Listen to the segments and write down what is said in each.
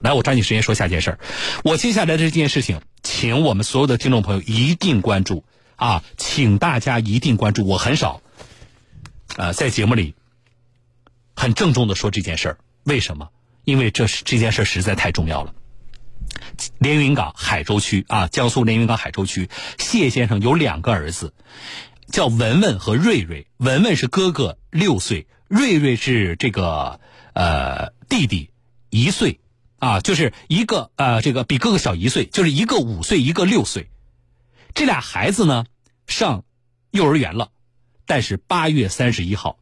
来，我抓紧时间说下件事儿。我接下来的这件事情，请我们所有的听众朋友一定关注啊，请大家一定关注。我很少，呃，在节目里很郑重的说这件事儿。为什么？因为这是这件事实在太重要了。连云港海州区啊，江苏连云港海州区，谢先生有两个儿子，叫文文和瑞瑞。文文是哥哥六岁，瑞瑞是这个呃弟弟一岁，啊，就是一个呃这个比哥哥小一岁，就是一个五岁，一个六岁。这俩孩子呢上幼儿园了，但是八月三十一号，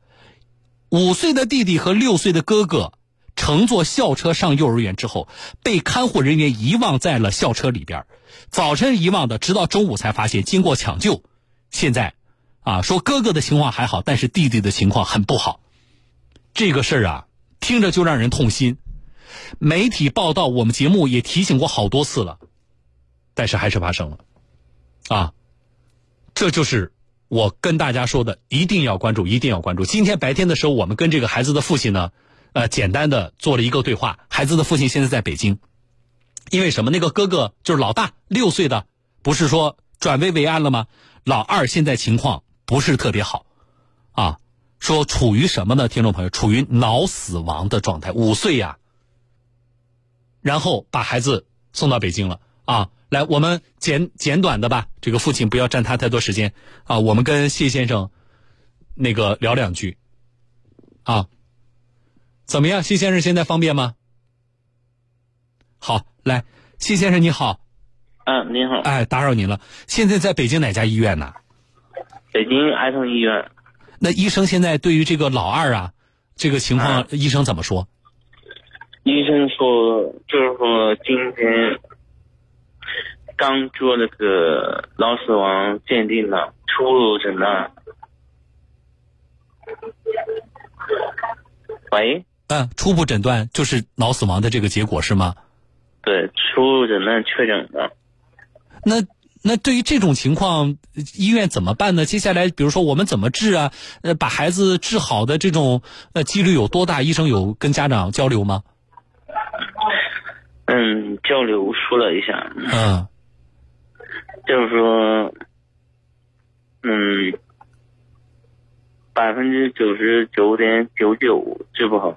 五岁的弟弟和六岁的哥哥。乘坐校车上幼儿园之后，被看护人员遗忘在了校车里边。早晨遗忘的，直到中午才发现。经过抢救，现在，啊，说哥哥的情况还好，但是弟弟的情况很不好。这个事儿啊，听着就让人痛心。媒体报道，我们节目也提醒过好多次了，但是还是发生了。啊，这就是我跟大家说的，一定要关注，一定要关注。今天白天的时候，我们跟这个孩子的父亲呢。呃，简单的做了一个对话。孩子的父亲现在在北京，因为什么？那个哥哥就是老大，六岁的，不是说转危为安了吗？老二现在情况不是特别好，啊，说处于什么呢？听众朋友，处于脑死亡的状态，五岁呀。然后把孩子送到北京了啊。来，我们简简短的吧，这个父亲不要占他太多时间啊。我们跟谢先生那个聊两句啊。怎么样，谢先生现在方便吗？好，来，谢先生你好。嗯，您好。哎，打扰您了。现在在北京哪家医院呢？北京儿童医院。那医生现在对于这个老二啊，这个情况，医生怎么说？医生说，就是说今天刚做那个脑死亡鉴定了，初步诊断。喂。嗯，初步诊断就是脑死亡的这个结果是吗？对，初步诊断确诊的。那那对于这种情况，医院怎么办呢？接下来，比如说我们怎么治啊？呃，把孩子治好的这种呃几率有多大？医生有跟家长交流吗？嗯，交流说了一下。嗯。就是说，嗯，百分之九十九点九九治不好。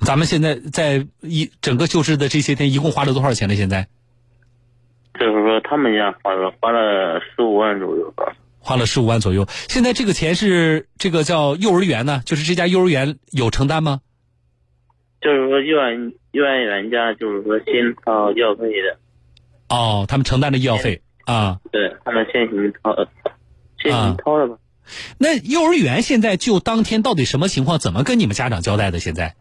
咱们现在在一整个救治的这些天，一共花了多少钱呢？现在，就是说他们家花了花了十五万左右吧。花了十五万左右。现在这个钱是这个叫幼儿园呢，就是这家幼儿园有承担吗？就是说幼儿幼儿园家就是说先掏医药费的。哦，他们承担的医药费啊？对他们先行掏，先行掏了吧。那幼儿园现在就当天到底什么情况？怎么跟你们家长交代的？现在？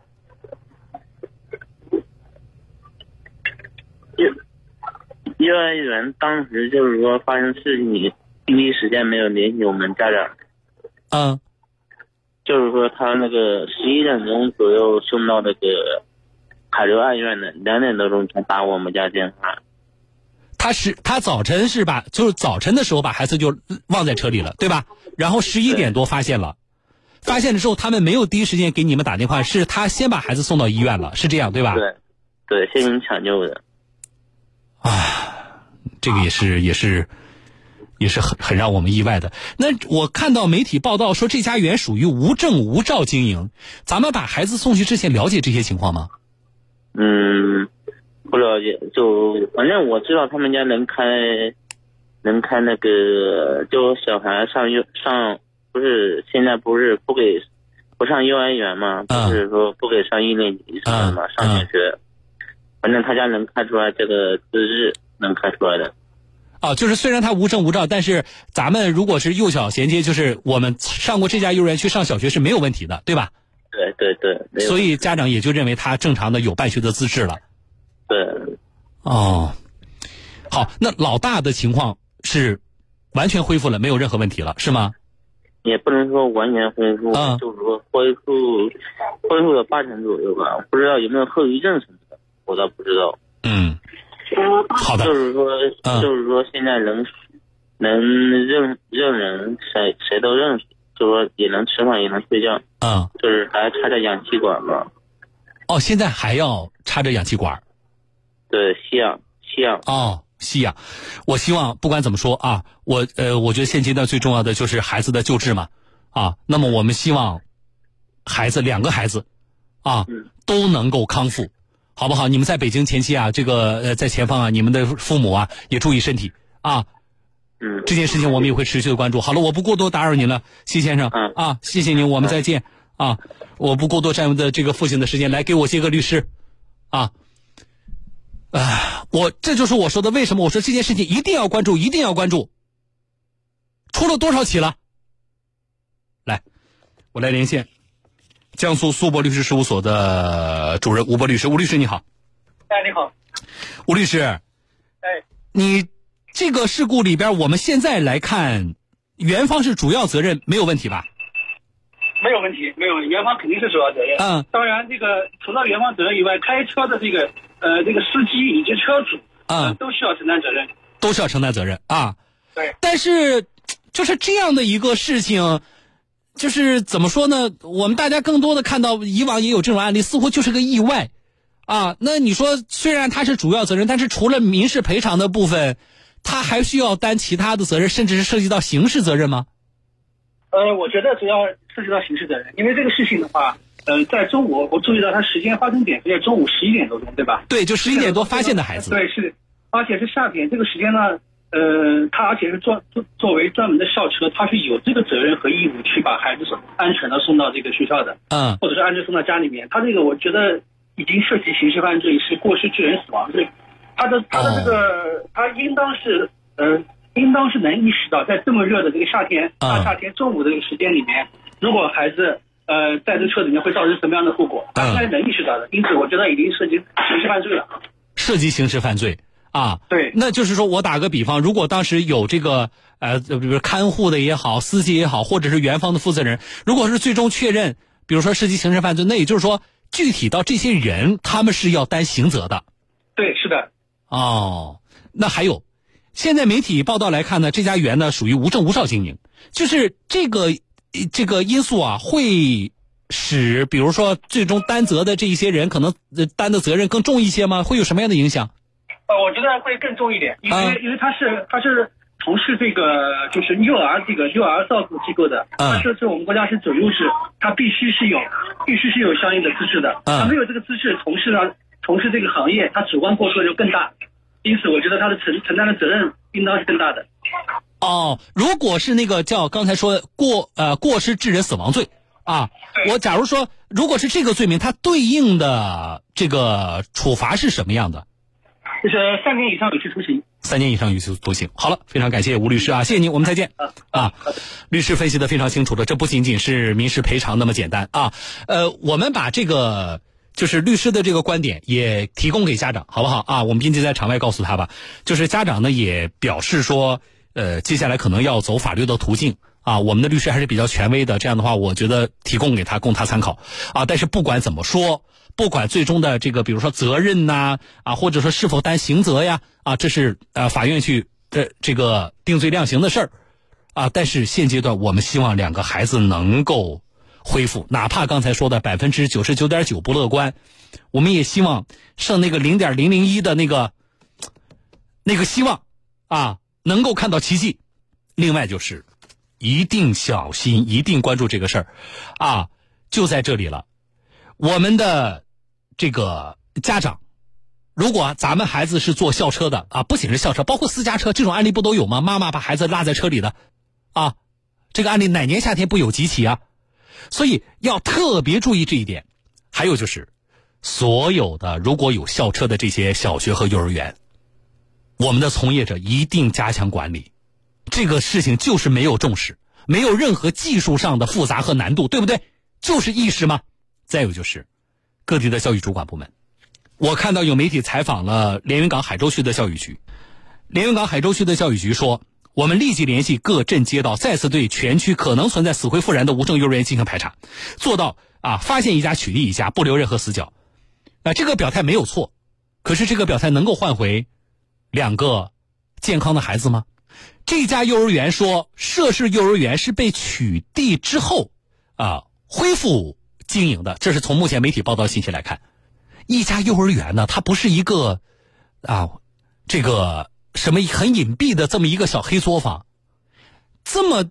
幼儿园当时就是说发生事情，第一时间没有联系我们家长。嗯，就是说他那个十一点钟左右送到那个海州二院的，两点多钟才打我们家电话。他是他早晨是把就是早晨的时候把孩子就忘在车里了，对吧？然后十一点多发现了，发现了之后他们没有第一时间给你们打电话，是他先把孩子送到医院了，是这样对吧？对，对，先行抢救的。啊，这个也是也是，也是很很让我们意外的。那我看到媒体报道说这家园属于无证无照经营，咱们把孩子送去之前了解这些情况吗？嗯，不了解，就反正我知道他们家能开，能开那个，就小孩上幼上，不是现在不是不给不上幼儿园嘛？不是说不给上一年级上的嘛，上小学。反正他家能开出来这个资质，能开出来的。哦，就是虽然他无证无照，但是咱们如果是幼小衔接，就是我们上过这家幼儿园去上小学是没有问题的，对吧？对对对。所以家长也就认为他正常的有办学的资质了。对。哦，好，那老大的情况是完全恢复了，没有任何问题了，是吗？也不能说完全恢复，就是说恢复恢复了八成左右吧，不知道有没有后遗症什么的。我倒不知道。嗯，好的。就是说，就是说，现在能能认认人，谁谁都认识，就说也能吃饭，也能睡觉。嗯。就是还插着氧气管嘛。哦，现在还要插着氧气管对，吸氧吸氧。哦，吸氧。我希望不管怎么说啊，我呃，我觉得现阶段最重要的就是孩子的救治嘛啊。那么我们希望孩子两个孩子啊嗯都能够康复，好不好？你们在北京前期啊，这个呃在前方啊，你们的父母啊也注意身体啊。嗯，这件事情我们也会持续的关注。好了，我不过多打扰您了，谢先生。嗯啊，谢谢您，我们再见。啊，我不过多占用的这个父亲的时间，来给我接个律师。啊，啊，我这就是我说的，为什么我说这件事情一定要关注，一定要关注。出了多少起了？来，我来连线江苏苏博律师事务所的主任吴博律师。吴律师你好，哎，你好，吴律师，哎，你这个事故里边，我们现在来看，元方是主要责任，没有问题吧？没有问题，没有问题，元方肯定是主要责任。嗯当然，这个除了元方责任以外，开车的这个呃这个司机以及车主，呃嗯，都需要承担责任。都需要承担责任啊。对，但是，就是这样的一个事情，就是怎么说呢？我们大家更多的看到，以往也有这种案例，似乎就是个意外啊。那你说，虽然他是主要责任，但是除了民事赔偿的部分，他还需要担其他的责任，甚至是涉及到刑事责任吗？呃，我觉得主要涉及到刑事责任，因为这个事情的话，呃，在中午我注意到他时间发生点是在中午十一点多钟，对吧？对，就十一点多发现的孩子。对，是，而且是夏天这个时间呢，呃，他而且是作作作为专门的校车，他是有这个责任和义务去把孩子送安全的送到这个学校的。嗯或者是安全送到家里面，他这个我觉得已经涉及刑事犯罪，是过失致人死亡罪。他的他的这个、他应当是呃，应当是能意识到，在这么热的这个夏天，啊大夏天中午的这个时间里面，如果孩子呃在这车里面会造成什么样的后果，他应该能意识到的。因此，我觉得已经涉及刑事犯罪了。涉及刑事犯罪啊。对，那就是说我打个比方，如果当时有这个呃，比如看护的也好，司机也好，或者是园方的负责人，如果是最终确认，比如说涉及刑事犯罪，那也就是说，具体到这些人，他们是要担刑责的。对，是的，哦，那还有，现在媒体报道来看呢，这家园呢属于无证无照经营，就是这个呃这个因素啊，会使比如说最终担责的这一些人，可能呃担的责任更重一些吗？会有什么样的影响？呃，我觉得会更重一点，因为、啊因为他是他是从事这个就是幼儿这个幼儿照顾机构的，嗯他是是我们国家是准入制，他必须是有必须是有相应的资质的，嗯他没有这个资质从事了从事这个行业，他主观过错就更大，因此我觉得他的承承担的责任应当是更大的。哦，如果是那个叫刚才说过呃过失致人死亡罪啊，我假如说如果是这个罪名，它对应的这个处罚是什么样的？就是三年以上有期徒刑。三年以上有期徒刑。好了，非常感谢吴律师啊，谢谢您，我们再见啊啊。律师分析的非常清楚了，这不仅仅是民事赔偿那么简单啊。呃，我们把这个就是律师的这个观点也提供给家长，好不好啊？我们并且在场外告诉他吧，就是家长呢也表示说，呃，接下来可能要走法律的途径。啊，我们的律师还是比较权威的，这样的话，我觉得提供给他供他参考啊。但是不管怎么说，不管最终的这个，比如说责任呐、啊，或者说是否担刑责呀，啊，这是呃法院去呃这个定罪量刑的事儿啊。但是现阶段，我们希望两个孩子能够恢复，哪怕刚才说的百分之九十九点九不乐观，我们也希望剩那个零点零零一的那个那个希望啊，能够看到奇迹。另外就是。一定小心，一定关注这个事儿，啊，就在这里了。我们的这个家长，如果咱们孩子是坐校车的啊，不仅是校车，包括私家车，这种案例不都有吗？妈妈把孩子落在车里的，啊，这个案例哪年夏天不有几起啊？所以要特别注意这一点。还有就是，所有的如果有校车的这些小学和幼儿园，我们的从业者一定加强管理。这个事情就是没有重视，没有任何技术上的复杂和难度，对不对？就是意识吗？再有就是，各地的教育主管部门，我看到有媒体采访了连云港海州区的教育局，连云港海州区的教育局说，我们立即联系各镇街道，再次对全区可能存在死灰复燃的无证幼儿园进行排查，做到啊发现一家取缔一家，不留任何死角。啊，这个表态没有错，可是这个表态能够换回两个健康的孩子吗？这家幼儿园说，涉事幼儿园是被取缔之后啊恢复经营的，这是从目前媒体报道信息来看。一家幼儿园呢，它不是一个啊，这个什么很隐蔽的这么一个小黑作坊，这么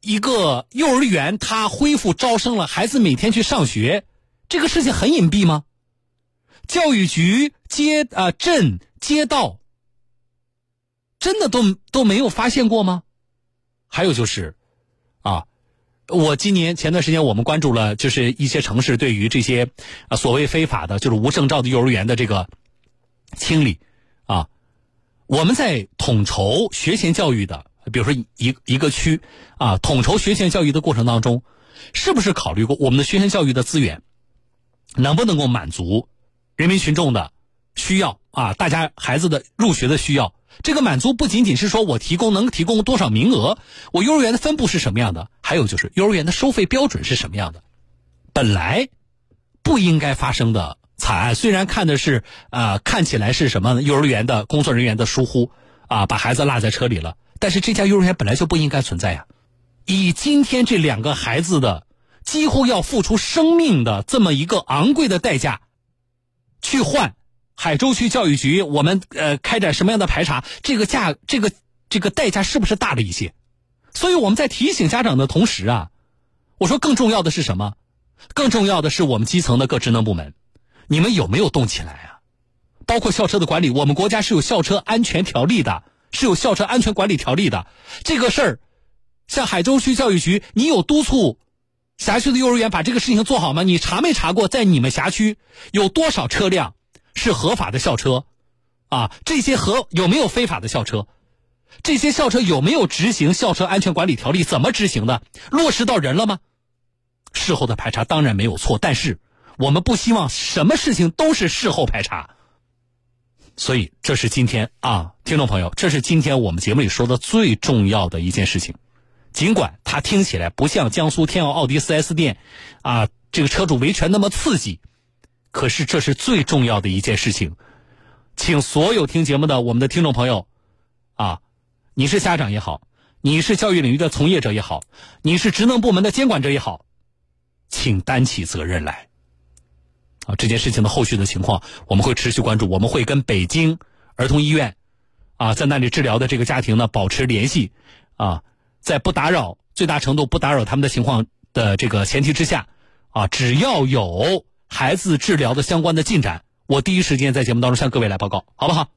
一个幼儿园，它恢复招生了，孩子每天去上学，这个事情很隐蔽吗？教育局、街啊、镇、街道，真的都都没有发现过吗？还有就是。我今年前段时间，我们关注了，就是一些城市对于这些啊所谓非法的，就是无证照的幼儿园的这个清理啊。我们在统筹学前教育的，比如说一一个区啊，统筹学前教育的过程当中，是不是考虑过我们的学前教育的资源能不能够满足人民群众的需要啊？大家孩子的入学的需要。这个满足不仅仅是说我提供能提供多少名额，我幼儿园的分布是什么样的，还有就是幼儿园的收费标准是什么样的。本来不应该发生的惨案，虽然看的是啊，看起来是什么幼儿园的工作人员的疏忽啊，把孩子落在车里了，但是这家幼儿园本来就不应该存在呀。以今天这两个孩子的几乎要付出生命的这么一个昂贵的代价去换。海州区教育局，我们呃开展什么样的排查？这个价，这个这个代价是不是大了一些？所以我们在提醒家长的同时啊，我说更重要的是什么？更重要的是我们基层的各职能部门，你们有没有动起来啊？包括校车的管理，我们国家是有校车安全条例的，是有校车安全管理条例的。这个事儿，像海州区教育局，你有督促辖区的幼儿园把这个事情做好吗？你查没查过，在你们辖区有多少车辆？是合法的校车，啊，这些合有没有非法的校车？这些校车有没有执行校车安全管理条例？怎么执行的？落实到人了吗？事后的排查当然没有错，但是我们不希望什么事情都是事后排查。所以这是今天啊，听众朋友，这是今天我们节目里说的最重要的一件事情。尽管它听起来不像江苏天奥奥迪 4S 店啊，这个车主维权那么刺激。可是这是最重要的一件事情，请所有听节目的我们的听众朋友，啊，你是家长也好，你是教育领域的从业者也好，你是职能部门的监管者也好，请担起责任来。啊，这件事情的后续的情况我们会持续关注，我们会跟北京儿童医院，啊，在那里治疗的这个家庭呢保持联系，啊，在不打扰最大程度不打扰他们的情况的这个前提之下，啊，只要有。孩子治疗的相关的进展，我第一时间在节目当中向各位来报告，好不好？